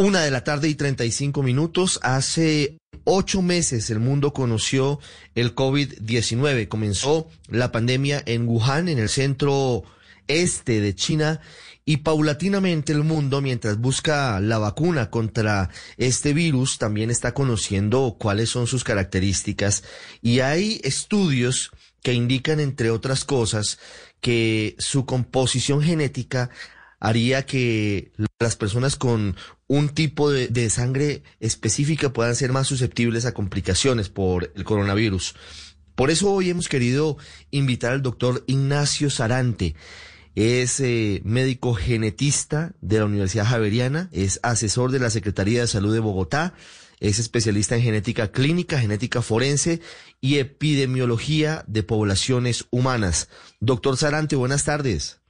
Una de la tarde y 35 minutos. Hace ocho meses el mundo conoció el COVID-19. Comenzó la pandemia en Wuhan, en el centro este de China, y paulatinamente el mundo, mientras busca la vacuna contra este virus, también está conociendo cuáles son sus características. Y hay estudios que indican, entre otras cosas, que su composición genética haría que las personas con un tipo de, sangre específica puedan ser más susceptibles a complicaciones por el coronavirus. Por eso hoy hemos querido invitar al doctor Ignacio Sarante. Es eh, médico genetista de la Universidad Javeriana, es asesor de la Secretaría de Salud de Bogotá, es especialista en genética clínica, genética forense y epidemiología de poblaciones humanas. Doctor Sarante, buenas tardes.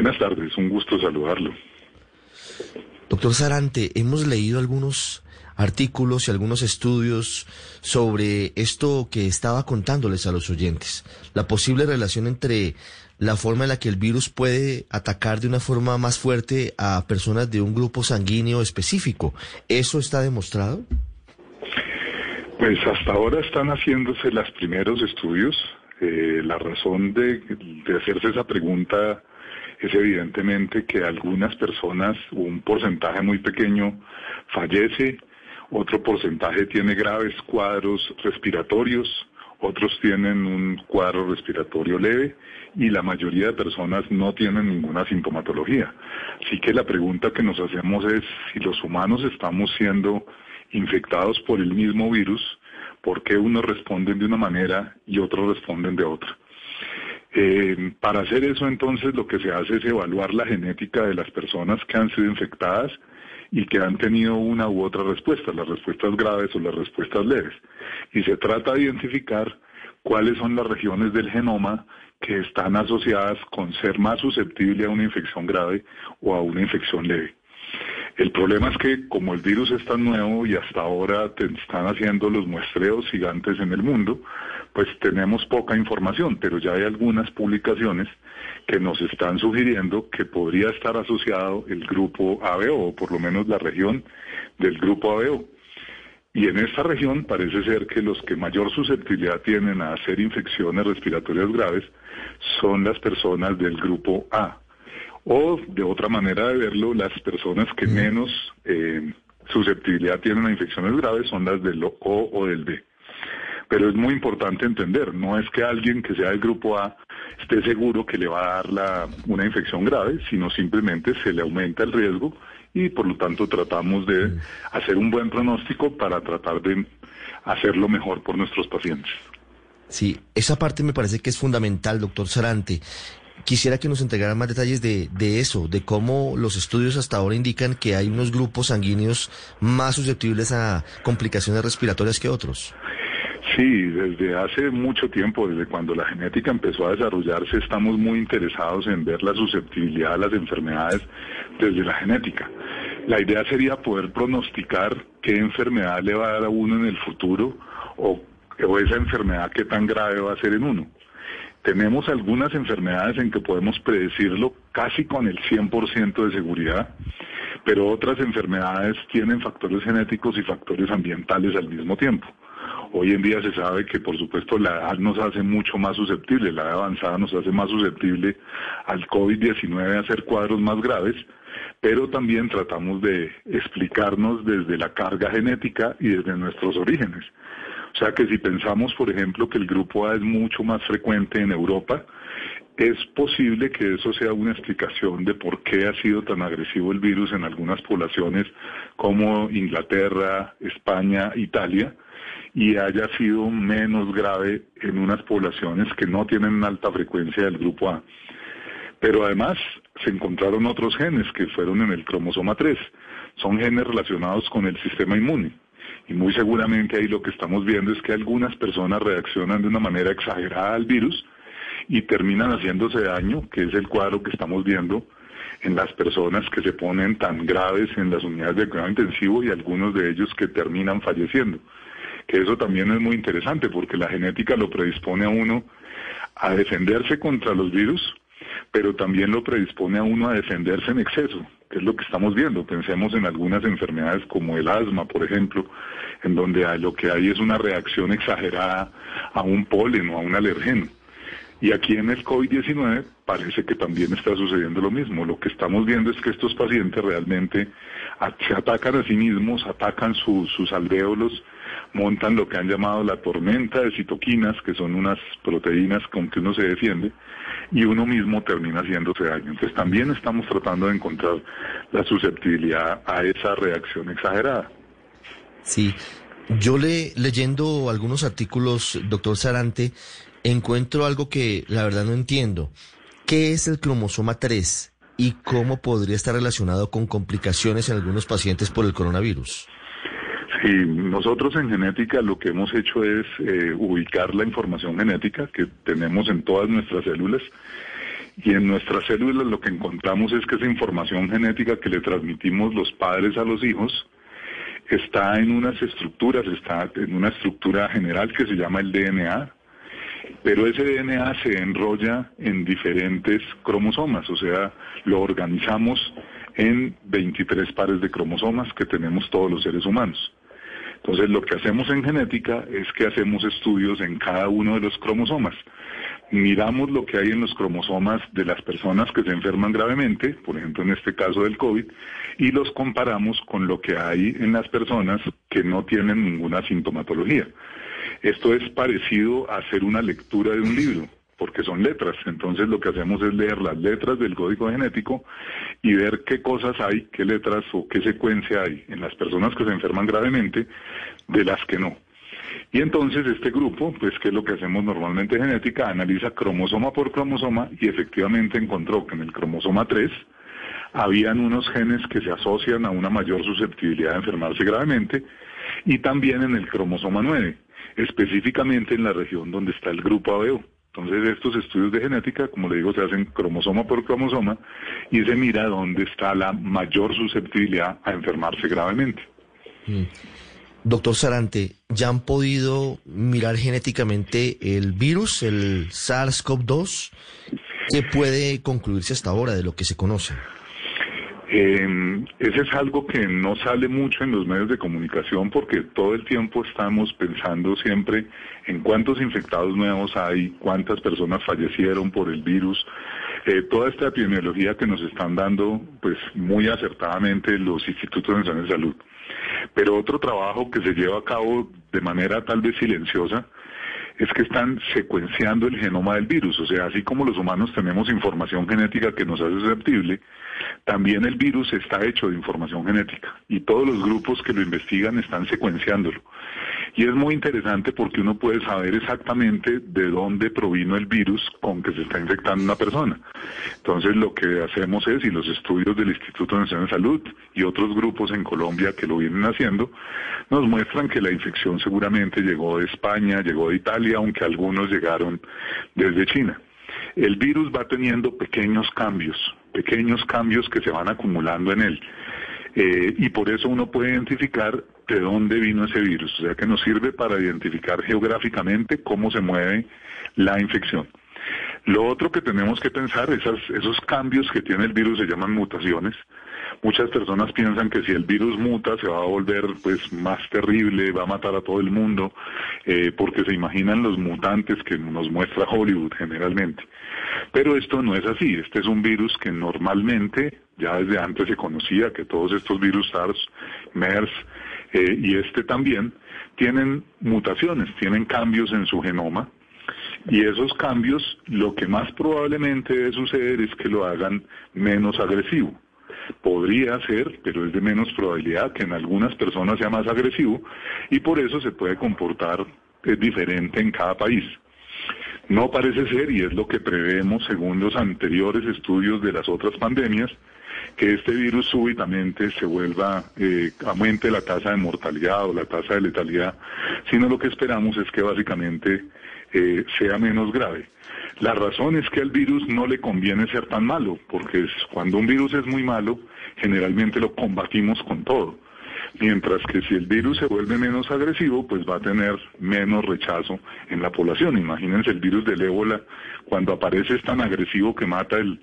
Buenas tardes, un gusto saludarlo. Doctor Sarante, hemos leído algunos artículos y algunos estudios sobre esto que estaba contándoles a los oyentes, la posible relación entre la forma en la que el virus puede atacar de una forma más fuerte a personas de un grupo sanguíneo específico. ¿Eso está demostrado? Pues hasta ahora están haciéndose los primeros estudios. Eh, la razón de, de hacerse esa pregunta es evidentemente que algunas personas, un porcentaje muy pequeño, fallece, otro porcentaje tiene graves cuadros respiratorios, otros tienen un cuadro respiratorio leve y la mayoría de personas no tienen ninguna sintomatología. Así que la pregunta que nos hacemos es si los humanos estamos siendo infectados por el mismo virus, ¿por qué unos responden de una manera y otros responden de otra? Eh, para hacer eso entonces lo que se hace es evaluar la genética de las personas que han sido infectadas y que han tenido una u otra respuesta, las respuestas graves o las respuestas leves. Y se trata de identificar cuáles son las regiones del genoma que están asociadas con ser más susceptible a una infección grave o a una infección leve. El problema es que como el virus es tan nuevo y hasta ahora te están haciendo los muestreos gigantes en el mundo, pues tenemos poca información, pero ya hay algunas publicaciones que nos están sugiriendo que podría estar asociado el grupo ABO, o por lo menos la región del grupo ABO. Y en esta región parece ser que los que mayor susceptibilidad tienen a hacer infecciones respiratorias graves son las personas del grupo A. O de otra manera de verlo, las personas que menos eh, susceptibilidad tienen a infecciones graves son las del O o del B. Pero es muy importante entender, no es que alguien que sea del grupo A esté seguro que le va a dar la, una infección grave, sino simplemente se le aumenta el riesgo y por lo tanto tratamos de hacer un buen pronóstico para tratar de hacerlo mejor por nuestros pacientes. Sí, esa parte me parece que es fundamental, doctor Sarante. Quisiera que nos entregara más detalles de, de, eso, de cómo los estudios hasta ahora indican que hay unos grupos sanguíneos más susceptibles a complicaciones respiratorias que otros. Sí, desde hace mucho tiempo, desde cuando la genética empezó a desarrollarse, estamos muy interesados en ver la susceptibilidad a las enfermedades desde la genética. La idea sería poder pronosticar qué enfermedad le va a dar a uno en el futuro o, esa enfermedad qué tan grave va a ser en uno. Tenemos algunas enfermedades en que podemos predecirlo casi con el 100% de seguridad, pero otras enfermedades tienen factores genéticos y factores ambientales al mismo tiempo. Hoy en día se sabe que, por supuesto, la edad nos hace mucho más susceptible, la edad avanzada nos hace más susceptible al COVID-19 a hacer cuadros más graves, pero también tratamos de explicarnos desde la carga genética y desde nuestros orígenes. O sea que si pensamos, por ejemplo, que el grupo A es mucho más frecuente en Europa, es posible que eso sea una explicación de por qué ha sido tan agresivo el virus en algunas poblaciones como Inglaterra, España, Italia, y haya sido menos grave en unas poblaciones que no tienen alta frecuencia del grupo A. Pero además se encontraron otros genes que fueron en el cromosoma 3. Son genes relacionados con el sistema inmune. Y muy seguramente ahí lo que estamos viendo es que algunas personas reaccionan de una manera exagerada al virus y terminan haciéndose daño, que es el cuadro que estamos viendo en las personas que se ponen tan graves en las unidades de cuidado intensivo y algunos de ellos que terminan falleciendo. Que eso también es muy interesante porque la genética lo predispone a uno a defenderse contra los virus, pero también lo predispone a uno a defenderse en exceso, que es lo que estamos viendo. Pensemos en algunas enfermedades como el asma, por ejemplo, en donde lo que hay es una reacción exagerada a un polen o a un alergeno. Y aquí en el COVID-19 parece que también está sucediendo lo mismo. Lo que estamos viendo es que estos pacientes realmente se atacan a sí mismos, atacan sus alvéolos, montan lo que han llamado la tormenta de citoquinas, que son unas proteínas con que uno se defiende, y uno mismo termina haciéndose daño. Entonces también estamos tratando de encontrar la susceptibilidad a esa reacción exagerada. Sí, yo le, leyendo algunos artículos, doctor Sarante, encuentro algo que la verdad no entiendo. ¿Qué es el cromosoma 3 y cómo podría estar relacionado con complicaciones en algunos pacientes por el coronavirus? Sí, nosotros en genética lo que hemos hecho es eh, ubicar la información genética que tenemos en todas nuestras células y en nuestras células lo que encontramos es que esa información genética que le transmitimos los padres a los hijos está en unas estructuras, está en una estructura general que se llama el DNA, pero ese DNA se enrolla en diferentes cromosomas, o sea, lo organizamos en 23 pares de cromosomas que tenemos todos los seres humanos. Entonces, lo que hacemos en genética es que hacemos estudios en cada uno de los cromosomas. Miramos lo que hay en los cromosomas de las personas que se enferman gravemente, por ejemplo en este caso del COVID, y los comparamos con lo que hay en las personas que no tienen ninguna sintomatología. Esto es parecido a hacer una lectura de un libro, porque son letras. Entonces lo que hacemos es leer las letras del código genético y ver qué cosas hay, qué letras o qué secuencia hay en las personas que se enferman gravemente de las que no. Y entonces este grupo, pues que es lo que hacemos normalmente en genética, analiza cromosoma por cromosoma y efectivamente encontró que en el cromosoma 3 habían unos genes que se asocian a una mayor susceptibilidad de enfermarse gravemente y también en el cromosoma 9 específicamente en la región donde está el grupo ABO. Entonces estos estudios de genética, como le digo, se hacen cromosoma por cromosoma y se mira dónde está la mayor susceptibilidad a enfermarse gravemente. Mm. Doctor Sarante, ¿ya han podido mirar genéticamente el virus, el SARS-CoV-2? ¿Qué puede concluirse hasta ahora de lo que se conoce? Eh, ese es algo que no sale mucho en los medios de comunicación porque todo el tiempo estamos pensando siempre en cuántos infectados nuevos hay, cuántas personas fallecieron por el virus, eh, toda esta epidemiología que nos están dando pues muy acertadamente los institutos nacionales de salud. Pero otro trabajo que se lleva a cabo de manera tal vez silenciosa es que están secuenciando el genoma del virus. O sea, así como los humanos tenemos información genética que nos hace susceptible, también el virus está hecho de información genética y todos los grupos que lo investigan están secuenciándolo. Y es muy interesante porque uno puede saber exactamente de dónde provino el virus con que se está infectando una persona. Entonces lo que hacemos es, y los estudios del Instituto Nacional de Salud y otros grupos en Colombia que lo vienen haciendo, nos muestran que la infección seguramente llegó de España, llegó de Italia, aunque algunos llegaron desde China. El virus va teniendo pequeños cambios, pequeños cambios que se van acumulando en él. Eh, y por eso uno puede identificar de dónde vino ese virus, o sea que nos sirve para identificar geográficamente cómo se mueve la infección. Lo otro que tenemos que pensar, esas, esos cambios que tiene el virus se llaman mutaciones. Muchas personas piensan que si el virus muta se va a volver pues más terrible, va a matar a todo el mundo, eh, porque se imaginan los mutantes que nos muestra Hollywood generalmente. Pero esto no es así, este es un virus que normalmente, ya desde antes se conocía que todos estos virus SARS, MERS eh, y este también, tienen mutaciones, tienen cambios en su genoma, y esos cambios lo que más probablemente debe suceder es que lo hagan menos agresivo. Podría ser, pero es de menos probabilidad que en algunas personas sea más agresivo y por eso se puede comportar diferente en cada país. No parece ser, y es lo que prevemos según los anteriores estudios de las otras pandemias, que este virus súbitamente se vuelva, eh, aumente la tasa de mortalidad o la tasa de letalidad, sino lo que esperamos es que básicamente eh, sea menos grave. La razón es que al virus no le conviene ser tan malo, porque cuando un virus es muy malo, generalmente lo combatimos con todo. Mientras que si el virus se vuelve menos agresivo, pues va a tener menos rechazo en la población. Imagínense el virus del ébola, cuando aparece es tan agresivo que mata el,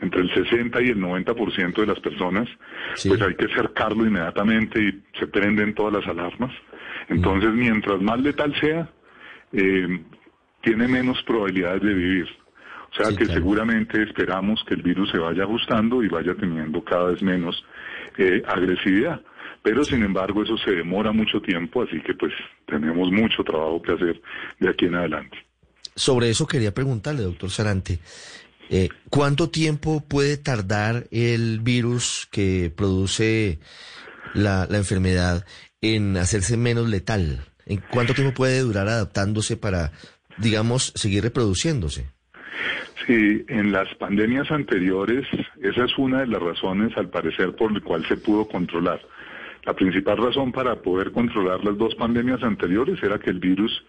entre el 60 y el 90% de las personas, pues hay que cercarlo inmediatamente y se prenden todas las alarmas. Entonces, mientras más letal sea, eh, tiene menos probabilidades de vivir. O sea que seguramente esperamos que el virus se vaya ajustando y vaya teniendo cada vez menos eh, agresividad. Pero sin embargo eso se demora mucho tiempo, así que pues tenemos mucho trabajo que hacer de aquí en adelante. Sobre eso quería preguntarle, doctor Sarante, eh, ¿cuánto tiempo puede tardar el virus que produce la, la enfermedad en hacerse menos letal? ¿En cuánto tiempo puede durar adaptándose para, digamos, seguir reproduciéndose? Sí, en las pandemias anteriores, esa es una de las razones, al parecer, por la cual se pudo controlar. La principal razón para poder controlar las dos pandemias anteriores era que el virus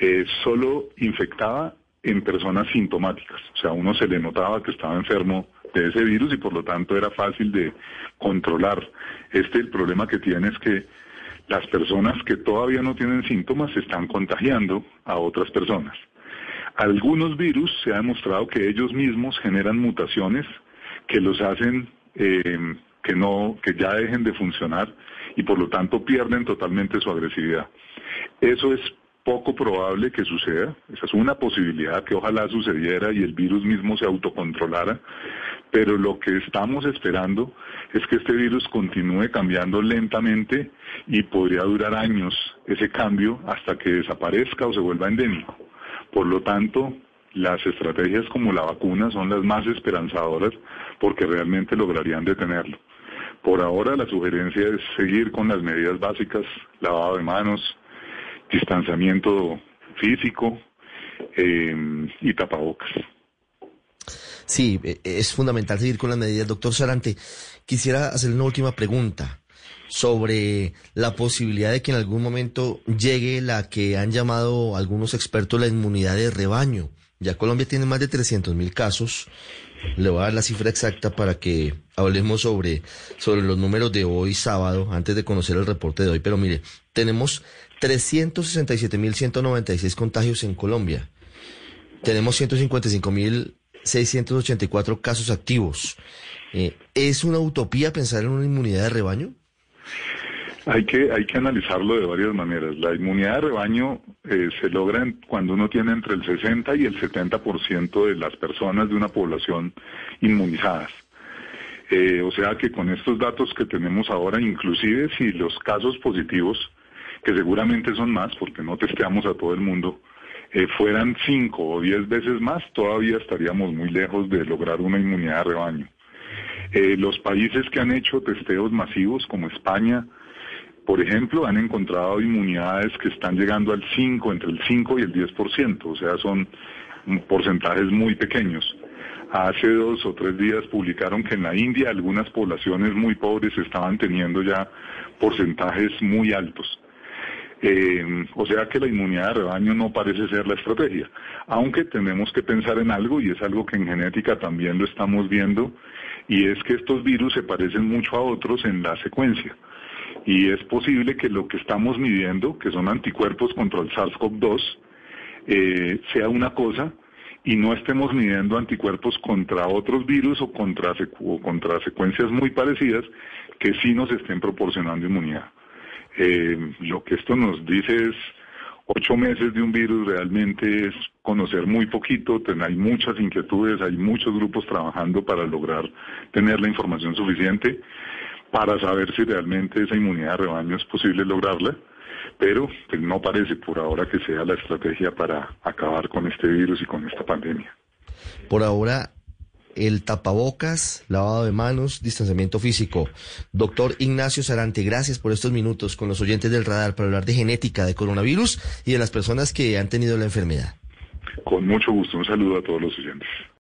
eh, solo infectaba en personas sintomáticas. O sea, uno se le notaba que estaba enfermo de ese virus y por lo tanto era fácil de controlar. Este el problema que tiene es que las personas que todavía no tienen síntomas están contagiando a otras personas. Algunos virus se ha demostrado que ellos mismos generan mutaciones que los hacen eh, que no, que ya dejen de funcionar y por lo tanto pierden totalmente su agresividad. Eso es poco probable que suceda, esa es una posibilidad que ojalá sucediera y el virus mismo se autocontrolara, pero lo que estamos esperando es que este virus continúe cambiando lentamente y podría durar años ese cambio hasta que desaparezca o se vuelva endémico. Por lo tanto, las estrategias como la vacuna son las más esperanzadoras porque realmente lograrían detenerlo. Por ahora la sugerencia es seguir con las medidas básicas, lavado de manos, distanciamiento físico eh, y tapabocas. Sí, e, es fundamental seguir con las medidas. Doctor Sarante, quisiera hacerle una última pregunta sobre la posibilidad de que en algún momento llegue la que han llamado algunos expertos la inmunidad de rebaño. Ya Colombia tiene más de 300 mil casos. Le voy a dar la cifra exacta para que hablemos sobre, sobre los números de hoy sábado, antes de conocer el reporte de hoy. Pero mire, tenemos 367.196 contagios en Colombia. Tenemos 155.684 casos activos. Eh, ¿Es una utopía pensar en una inmunidad de rebaño? Hay que, hay que analizarlo de varias maneras. La inmunidad de rebaño eh, se logra cuando uno tiene entre el 60 y el 70% de las personas de una población inmunizadas. Eh, o sea que con estos datos que tenemos ahora, inclusive si los casos positivos que seguramente son más porque no testeamos a todo el mundo, eh, fueran cinco o diez veces más, todavía estaríamos muy lejos de lograr una inmunidad de rebaño. Los países que han hecho testeos masivos, como España, por ejemplo, han encontrado inmunidades que están llegando al 5, entre el 5 y el 10%, o sea, son porcentajes muy pequeños. Hace dos o tres días publicaron que en la India algunas poblaciones muy pobres estaban teniendo ya porcentajes muy altos. Eh, o sea que la inmunidad de rebaño no parece ser la estrategia, aunque tenemos que pensar en algo y es algo que en genética también lo estamos viendo, y es que estos virus se parecen mucho a otros en la secuencia. Y es posible que lo que estamos midiendo, que son anticuerpos contra el SARS-CoV-2, eh, sea una cosa y no estemos midiendo anticuerpos contra otros virus o contra, secuencias muy parecidas que sí nos estén proporcionando inmunidad. Eh, lo que esto nos dice es ocho meses de un virus realmente es conocer muy poquito, hay muchas inquietudes, hay muchos grupos trabajando para lograr tener la información suficiente para saber si realmente esa inmunidad de rebaño es posible lograrla, pero pues, no parece por ahora que sea la estrategia para acabar con este virus y con esta pandemia. Por ahora, el tapabocas, lavado de manos, distanciamiento físico. Doctor Ignacio Sarante, gracias por estos minutos con los oyentes del radar para hablar de genética de coronavirus y de las personas que han tenido la enfermedad. Con mucho gusto, un saludo a todos los oyentes.